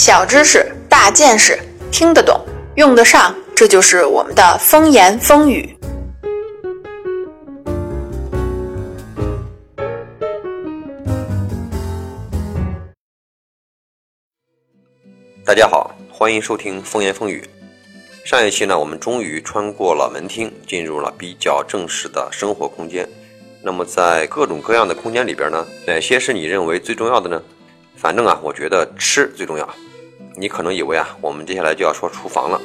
小知识，大见识，听得懂，用得上，这就是我们的风言风语。大家好，欢迎收听风言风语。上一期呢，我们终于穿过了门厅，进入了比较正式的生活空间。那么，在各种各样的空间里边呢，哪些是你认为最重要的呢？反正啊，我觉得吃最重要。你可能以为啊，我们接下来就要说厨房了，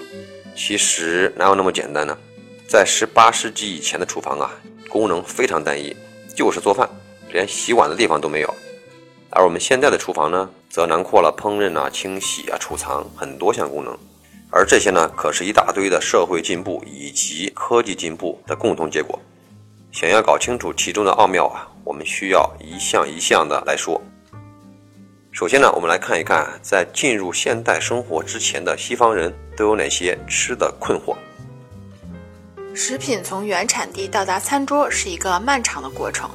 其实哪有那么简单呢？在十八世纪以前的厨房啊，功能非常单一，就是做饭，连洗碗的地方都没有。而我们现在的厨房呢，则囊括了烹饪啊、清洗啊、储藏很多项功能，而这些呢，可是一大堆的社会进步以及科技进步的共同结果。想要搞清楚其中的奥妙啊，我们需要一项一项的来说。首先呢，我们来看一看，在进入现代生活之前的西方人都有哪些吃的困惑。食品从原产地到达餐桌是一个漫长的过程，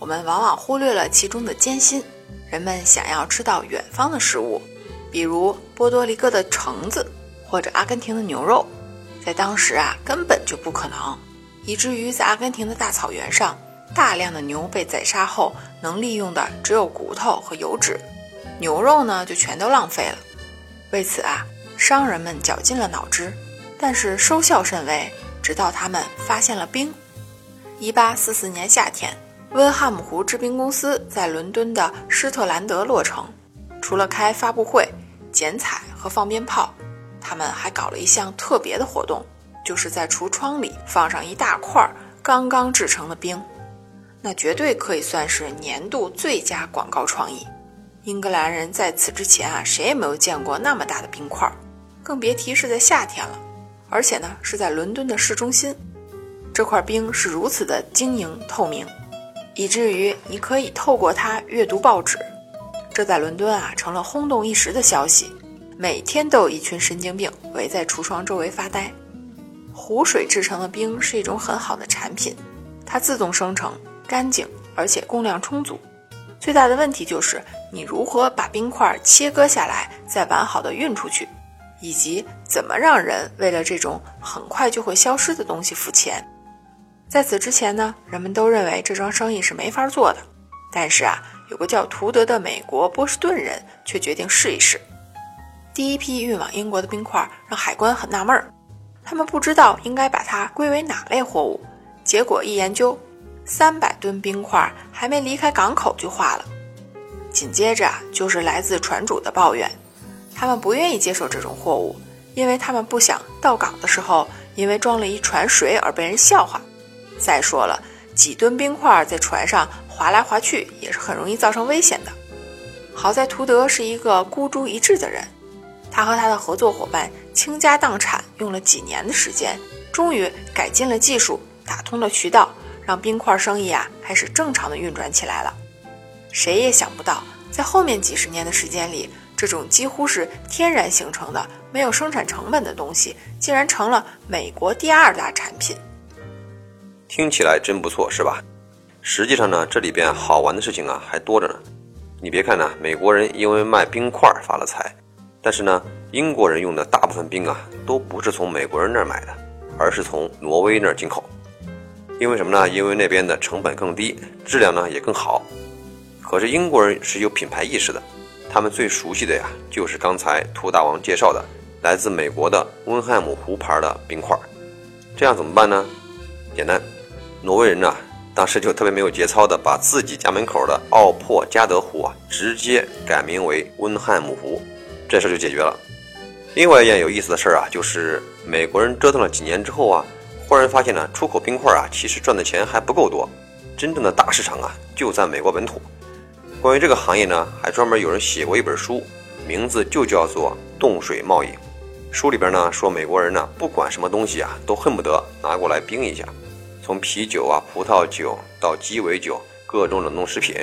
我们往往忽略了其中的艰辛。人们想要吃到远方的食物，比如波多黎各的橙子或者阿根廷的牛肉，在当时啊根本就不可能。以至于在阿根廷的大草原上，大量的牛被宰杀后，能利用的只有骨头和油脂，牛肉呢就全都浪费了。为此啊，商人们绞尽了脑汁，但是收效甚微。直到他们发现了冰。1844年夏天，温汉姆湖制冰公司在伦敦的施特兰德落成。除了开发布会、剪彩和放鞭炮，他们还搞了一项特别的活动。就是在橱窗里放上一大块刚刚制成的冰，那绝对可以算是年度最佳广告创意。英格兰人在此之前啊，谁也没有见过那么大的冰块，更别提是在夏天了。而且呢，是在伦敦的市中心，这块冰是如此的晶莹透明，以至于你可以透过它阅读报纸。这在伦敦啊，成了轰动一时的消息。每天都有一群神经病围在橱窗周围发呆。湖水制成的冰是一种很好的产品，它自动生成、干净，而且供量充足。最大的问题就是你如何把冰块切割下来，再完好的运出去，以及怎么让人为了这种很快就会消失的东西付钱。在此之前呢，人们都认为这桩生意是没法做的。但是啊，有个叫图德的美国波士顿人却决定试一试。第一批运往英国的冰块让海关很纳闷儿。他们不知道应该把它归为哪类货物，结果一研究，三百吨冰块还没离开港口就化了。紧接着就是来自船主的抱怨，他们不愿意接受这种货物，因为他们不想到港的时候因为装了一船水而被人笑话。再说了，几吨冰块在船上划来划去也是很容易造成危险的。好在图德是一个孤注一掷的人。他和他的合作伙伴倾家荡产，用了几年的时间，终于改进了技术，打通了渠道，让冰块生意啊开始正常的运转起来了。谁也想不到，在后面几十年的时间里，这种几乎是天然形成的、没有生产成本的东西，竟然成了美国第二大产品。听起来真不错，是吧？实际上呢，这里边好玩的事情啊还多着呢。你别看呢，美国人因为卖冰块发了财。但是呢，英国人用的大部分冰啊，都不是从美国人那儿买的，而是从挪威那儿进口。因为什么呢？因为那边的成本更低，质量呢也更好。可是英国人是有品牌意识的，他们最熟悉的呀，就是刚才兔大王介绍的来自美国的温汉姆湖牌的冰块。这样怎么办呢？简单，挪威人呢，当时就特别没有节操的，把自己家门口的奥珀加德湖啊，直接改名为温汉姆湖。这事就解决了。另外一件有意思的事儿啊，就是美国人折腾了几年之后啊，忽然发现呢，出口冰块啊，其实赚的钱还不够多。真正的大市场啊，就在美国本土。关于这个行业呢，还专门有人写过一本书，名字就叫做《冻水贸易》。书里边呢说，美国人呢，不管什么东西啊，都恨不得拿过来冰一下，从啤酒啊、葡萄酒到鸡尾酒，各种冷冻食品，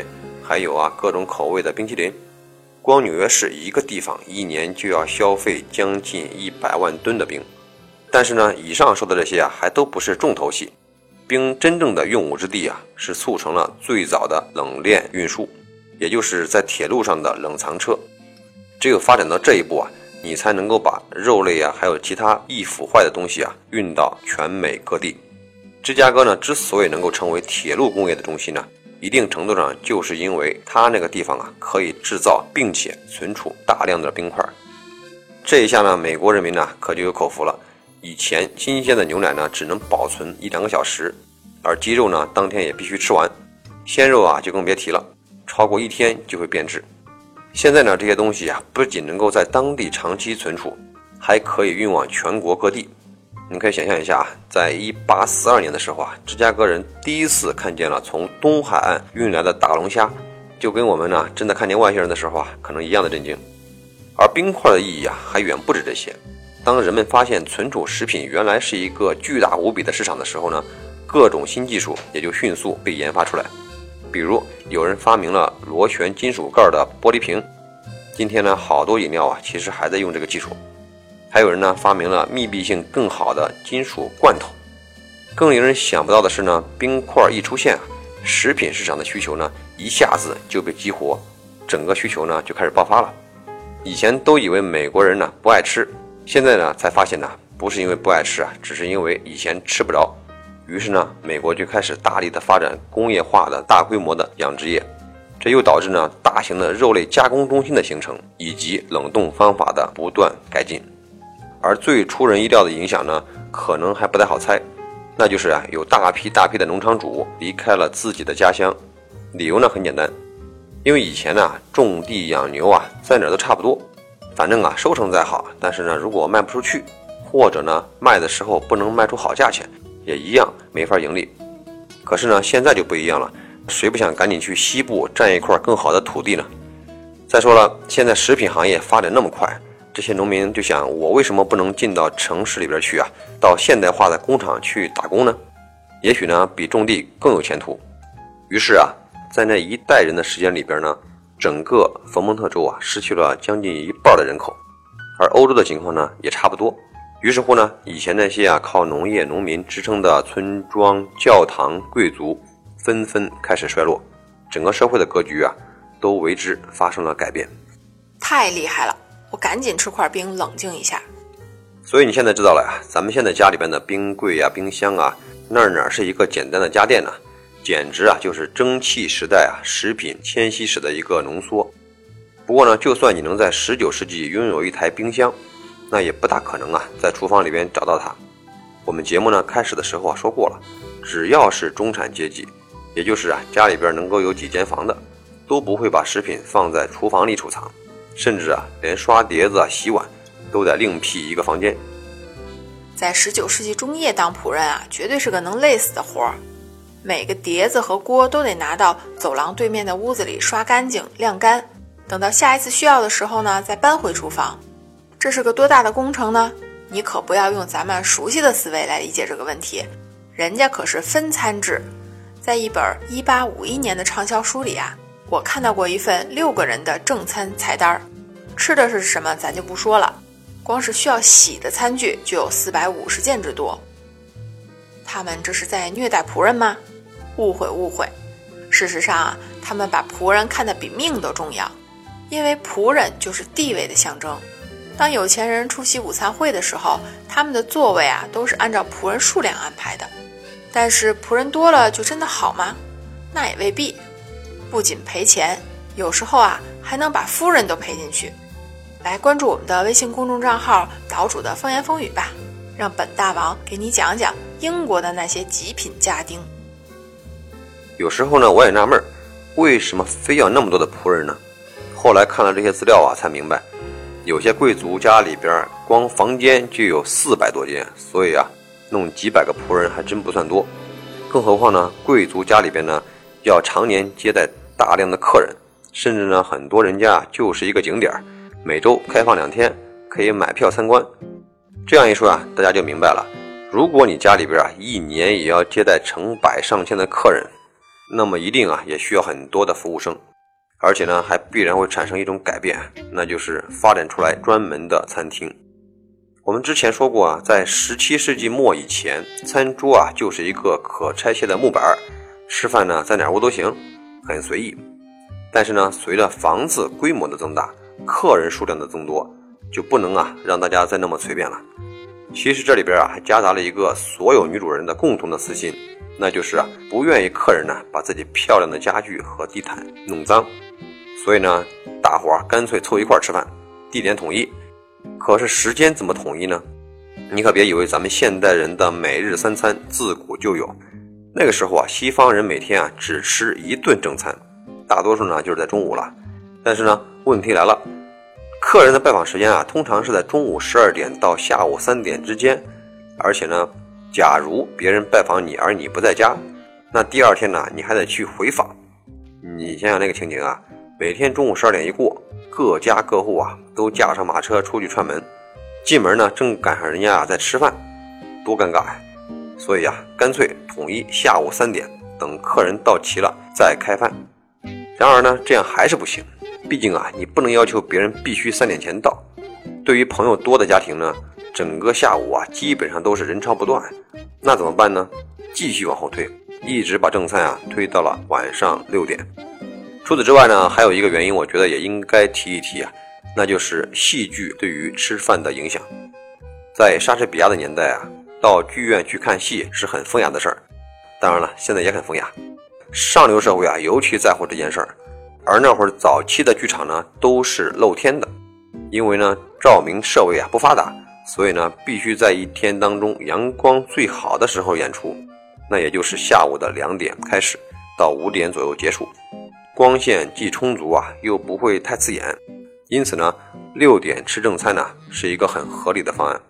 还有啊各种口味的冰淇淋。光纽约市一个地方一年就要消费将近一百万吨的冰，但是呢，以上说的这些啊，还都不是重头戏。冰真正的用武之地啊，是促成了最早的冷链运输，也就是在铁路上的冷藏车。只有发展到这一步啊，你才能够把肉类啊，还有其他易腐坏的东西啊，运到全美各地。芝加哥呢，之所以能够成为铁路工业的中心呢，一定程度上就是因为它那个地方啊，可以制造并且存储大量的冰块。这一下呢，美国人民呢可就有口福了。以前新鲜的牛奶呢，只能保存一两个小时，而鸡肉呢，当天也必须吃完。鲜肉啊，就更别提了，超过一天就会变质。现在呢，这些东西啊，不仅能够在当地长期存储，还可以运往全国各地。你可以想象一下啊，在一八四二年的时候啊，芝加哥人第一次看见了从东海岸运来的大龙虾，就跟我们呢真的看见外星人的时候啊，可能一样的震惊。而冰块的意义啊，还远不止这些。当人们发现存储食品原来是一个巨大无比的市场的时候呢，各种新技术也就迅速被研发出来。比如，有人发明了螺旋金属盖的玻璃瓶，今天呢，好多饮料啊，其实还在用这个技术。还有人呢，发明了密闭性更好的金属罐头。更令人想不到的是呢，冰块一出现，食品市场的需求呢，一下子就被激活，整个需求呢就开始爆发了。以前都以为美国人呢不爱吃，现在呢才发现呢不是因为不爱吃啊，只是因为以前吃不着。于是呢，美国就开始大力的发展工业化的大规模的养殖业，这又导致呢大型的肉类加工中心的形成，以及冷冻方法的不断改进。而最出人意料的影响呢，可能还不太好猜，那就是啊有大批大批的农场主离开了自己的家乡，理由呢很简单。因为以前呢，种地养牛啊，在哪都差不多，反正啊，收成再好，但是呢，如果卖不出去，或者呢，卖的时候不能卖出好价钱，也一样没法盈利。可是呢，现在就不一样了，谁不想赶紧去西部占一块更好的土地呢？再说了，现在食品行业发展那么快，这些农民就想，我为什么不能进到城市里边去啊？到现代化的工厂去打工呢？也许呢，比种地更有前途。于是啊。在那一代人的时间里边呢，整个佛蒙特州啊失去了将近一半的人口，而欧洲的情况呢也差不多。于是乎呢，以前那些啊靠农业农民支撑的村庄、教堂、贵族纷纷开始衰落，整个社会的格局啊都为之发生了改变。太厉害了！我赶紧吃块冰冷静一下。所以你现在知道了呀，咱们现在家里边的冰柜啊、冰箱啊，那儿哪是一个简单的家电呢？简直啊，就是蒸汽时代啊，食品迁徙史的一个浓缩。不过呢，就算你能在十九世纪拥有一台冰箱，那也不大可能啊，在厨房里边找到它。我们节目呢开始的时候啊说过了，只要是中产阶级，也就是啊家里边能够有几间房的，都不会把食品放在厨房里储藏，甚至啊连刷碟子啊、洗碗都得另辟一个房间。在十九世纪中叶当仆人啊，绝对是个能累死的活儿。每个碟子和锅都得拿到走廊对面的屋子里刷干净、晾干，等到下一次需要的时候呢，再搬回厨房。这是个多大的工程呢？你可不要用咱们熟悉的思维来理解这个问题，人家可是分餐制。在一本1851年的畅销书里啊，我看到过一份六个人的正餐菜单儿，吃的是什么咱就不说了，光是需要洗的餐具就有450件之多。他们这是在虐待仆人吗？误会误会，事实上啊，他们把仆人看得比命都重要，因为仆人就是地位的象征。当有钱人出席午餐会的时候，他们的座位啊都是按照仆人数量安排的。但是仆人多了就真的好吗？那也未必。不仅赔钱，有时候啊还能把夫人都赔进去。来关注我们的微信公众账号“岛主的风言风语”吧，让本大王给你讲讲英国的那些极品家丁。有时候呢，我也纳闷儿，为什么非要那么多的仆人呢？后来看了这些资料啊，才明白，有些贵族家里边光房间就有四百多间，所以啊，弄几百个仆人还真不算多。更何况呢，贵族家里边呢，要常年接待大量的客人，甚至呢，很多人家就是一个景点，每周开放两天，可以买票参观。这样一说啊，大家就明白了，如果你家里边啊，一年也要接待成百上千的客人。那么一定啊，也需要很多的服务生，而且呢，还必然会产生一种改变，那就是发展出来专门的餐厅。我们之前说过啊，在十七世纪末以前，餐桌啊就是一个可拆卸的木板儿，吃饭呢在哪屋都行，很随意。但是呢，随着房子规模的增大，客人数量的增多，就不能啊让大家再那么随便了。其实这里边啊还夹杂了一个所有女主人的共同的私心，那就是啊不愿意客人呢把自己漂亮的家具和地毯弄脏，所以呢大伙儿干脆凑一块儿吃饭，地点统一。可是时间怎么统一呢？你可别以为咱们现代人的每日三餐自古就有，那个时候啊西方人每天啊只吃一顿正餐，大多数呢就是在中午了。但是呢问题来了。客人的拜访时间啊，通常是在中午十二点到下午三点之间，而且呢，假如别人拜访你而你不在家，那第二天呢，你还得去回访。你想想那个情景啊，每天中午十二点一过，各家各户啊都驾上马车出去串门，进门呢正赶上人家啊在吃饭，多尴尬呀！所以啊，干脆统一下午三点，等客人到齐了再开饭。然而呢，这样还是不行。毕竟啊，你不能要求别人必须三点前到。对于朋友多的家庭呢，整个下午啊，基本上都是人潮不断。那怎么办呢？继续往后推，一直把正餐啊推到了晚上六点。除此之外呢，还有一个原因，我觉得也应该提一提啊，那就是戏剧对于吃饭的影响。在莎士比亚的年代啊，到剧院去看戏是很风雅的事儿。当然了，现在也很风雅。上流社会啊，尤其在乎这件事儿。而那会儿早期的剧场呢，都是露天的，因为呢照明设备啊不发达，所以呢必须在一天当中阳光最好的时候演出，那也就是下午的两点开始，到五点左右结束，光线既充足啊，又不会太刺眼，因此呢六点吃正餐呢是一个很合理的方案。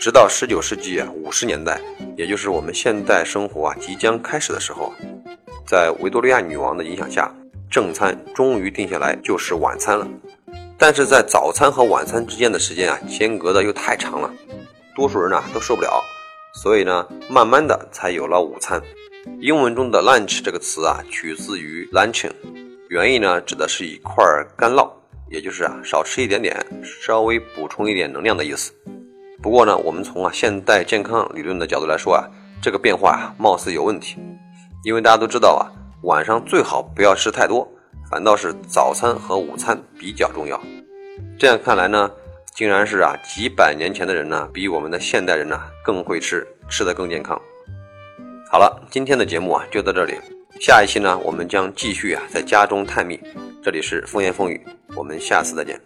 直到十九世纪五十年代，也就是我们现代生活啊即将开始的时候，在维多利亚女王的影响下。正餐终于定下来就是晚餐了，但是在早餐和晚餐之间的时间啊，间隔的又太长了，多数人呢都受不了，所以呢，慢慢的才有了午餐。英文中的 lunch 这个词啊，取自于 luncheon，原意呢指的是一块干酪，也就是啊少吃一点点，稍微补充一点能量的意思。不过呢，我们从啊现代健康理论的角度来说啊，这个变化啊貌似有问题，因为大家都知道啊。晚上最好不要吃太多，反倒是早餐和午餐比较重要。这样看来呢，竟然是啊，几百年前的人呢，比我们的现代人呢更会吃，吃得更健康。好了，今天的节目啊就到这里，下一期呢我们将继续啊在家中探秘。这里是风言风语，我们下次再见。